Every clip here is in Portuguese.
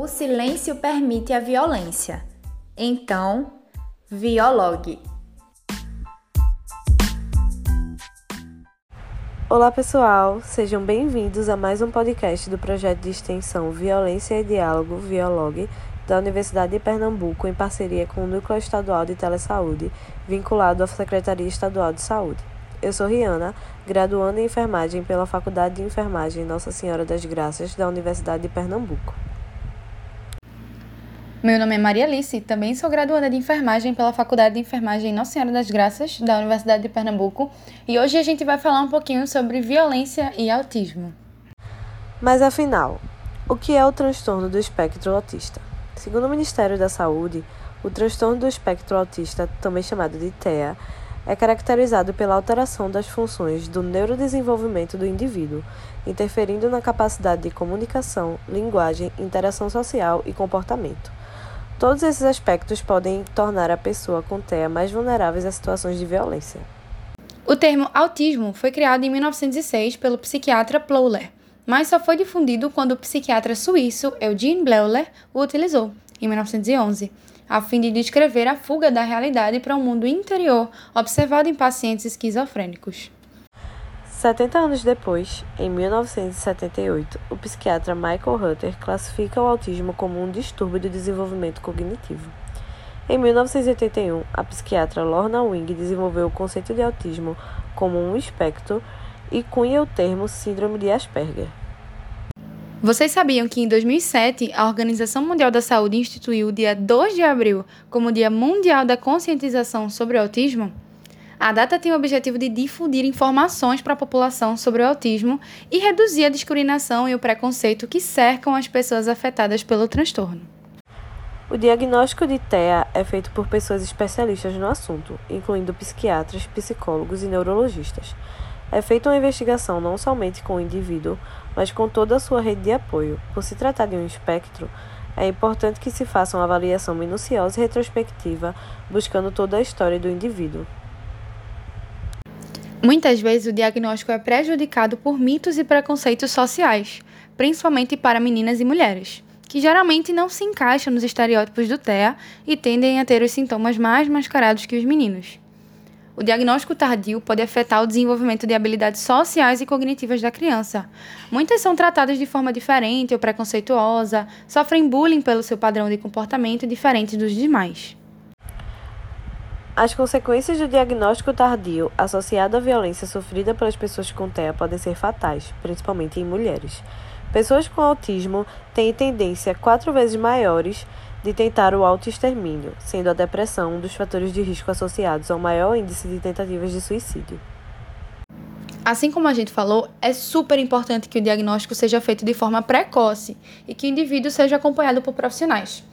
O silêncio permite a violência. Então, viologue. Olá, pessoal. Sejam bem-vindos a mais um podcast do projeto de extensão Violência e Diálogo Viologue da Universidade de Pernambuco em parceria com o Núcleo Estadual de Telesaúde, vinculado à Secretaria Estadual de Saúde. Eu sou Riana, graduanda em enfermagem pela Faculdade de Enfermagem Nossa Senhora das Graças da Universidade de Pernambuco. Meu nome é Maria Alice, também sou graduanda de enfermagem pela Faculdade de Enfermagem Nossa Senhora das Graças, da Universidade de Pernambuco, e hoje a gente vai falar um pouquinho sobre violência e autismo. Mas afinal, o que é o transtorno do espectro autista? Segundo o Ministério da Saúde, o transtorno do espectro autista, também chamado de TEA, é caracterizado pela alteração das funções do neurodesenvolvimento do indivíduo, interferindo na capacidade de comunicação, linguagem, interação social e comportamento. Todos esses aspectos podem tornar a pessoa com TEA mais vulneráveis a situações de violência. O termo autismo foi criado em 1906 pelo psiquiatra Plowler, mas só foi difundido quando o psiquiatra suíço Eugene Bleuler o utilizou, em 1911, a fim de descrever a fuga da realidade para o um mundo interior observado em pacientes esquizofrênicos. 70 anos depois, em 1978, o psiquiatra Michael Hutter classifica o autismo como um distúrbio do desenvolvimento cognitivo. Em 1981, a psiquiatra Lorna Wing desenvolveu o conceito de autismo como um espectro e cunha o termo Síndrome de Asperger. Vocês sabiam que em 2007 a Organização Mundial da Saúde instituiu o dia 2 de abril como Dia Mundial da Conscientização sobre o Autismo? A data tem o objetivo de difundir informações para a população sobre o autismo e reduzir a discriminação e o preconceito que cercam as pessoas afetadas pelo transtorno. O diagnóstico de TEA é feito por pessoas especialistas no assunto, incluindo psiquiatras, psicólogos e neurologistas. É feita uma investigação não somente com o indivíduo, mas com toda a sua rede de apoio. Por se tratar de um espectro, é importante que se faça uma avaliação minuciosa e retrospectiva, buscando toda a história do indivíduo. Muitas vezes o diagnóstico é prejudicado por mitos e preconceitos sociais, principalmente para meninas e mulheres, que geralmente não se encaixam nos estereótipos do TEA e tendem a ter os sintomas mais mascarados que os meninos. O diagnóstico tardio pode afetar o desenvolvimento de habilidades sociais e cognitivas da criança. Muitas são tratadas de forma diferente ou preconceituosa, sofrem bullying pelo seu padrão de comportamento diferente dos demais. As consequências do diagnóstico tardio associado à violência sofrida pelas pessoas com TEA podem ser fatais, principalmente em mulheres. Pessoas com autismo têm tendência quatro vezes maiores de tentar o autoextermínio, sendo a depressão um dos fatores de risco associados ao maior índice de tentativas de suicídio. Assim como a gente falou, é super importante que o diagnóstico seja feito de forma precoce e que o indivíduo seja acompanhado por profissionais.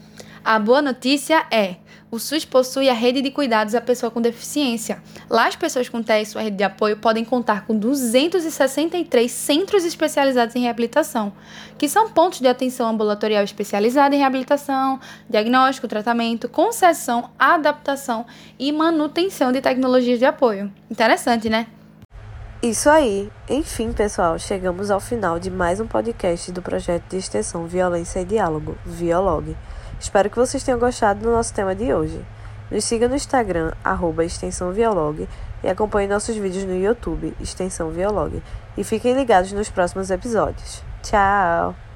A boa notícia é: o SUS possui a rede de cuidados à pessoa com deficiência. Lá, as pessoas com TEA e sua rede de apoio podem contar com 263 centros especializados em reabilitação, que são pontos de atenção ambulatorial especializada em reabilitação, diagnóstico, tratamento, concessão, adaptação e manutenção de tecnologias de apoio. Interessante, né? Isso aí! Enfim, pessoal, chegamos ao final de mais um podcast do projeto de extensão Violência e Diálogo, Violog. Espero que vocês tenham gostado do nosso tema de hoje. Nos siga no Instagram, arroba Extensão e acompanhe nossos vídeos no YouTube, Extensão Violog. E fiquem ligados nos próximos episódios. Tchau!